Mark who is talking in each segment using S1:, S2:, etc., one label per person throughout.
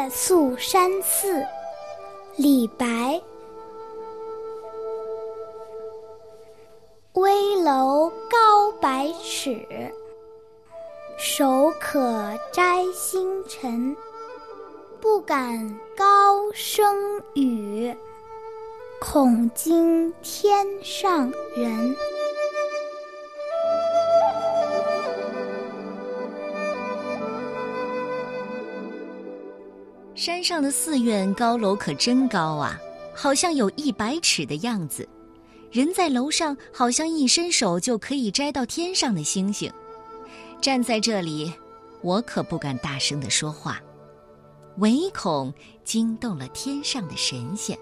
S1: 夜宿山寺，李白。危楼高百尺，手可摘星辰。不敢高声语，恐惊天上人。
S2: 山上的寺院高楼可真高啊，好像有一百尺的样子。人在楼上，好像一伸手就可以摘到天上的星星。站在这里，我可不敢大声的说话，唯恐惊动了天上的神仙。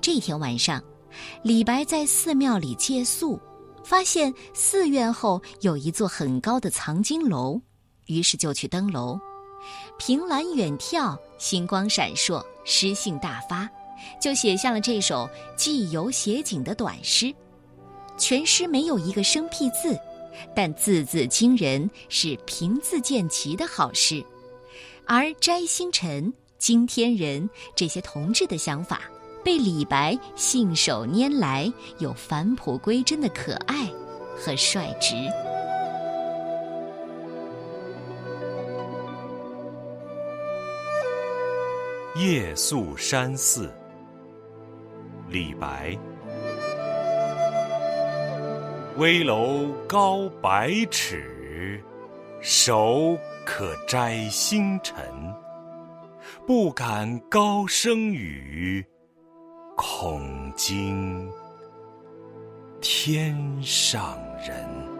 S2: 这天晚上，李白在寺庙里借宿，发现寺院后有一座很高的藏经楼，于是就去登楼。凭栏远眺，星光闪烁，诗兴大发。就写下了这首寄游写景的短诗，全诗没有一个生僻字，但字字惊人，是平字见奇的好诗。而摘星辰、惊天人这些同志的想法，被李白信手拈来，有返璞归真的可爱和率直。
S3: 夜宿山寺。李白，危楼高百尺，手可摘星辰。不敢高声语，恐惊天上人。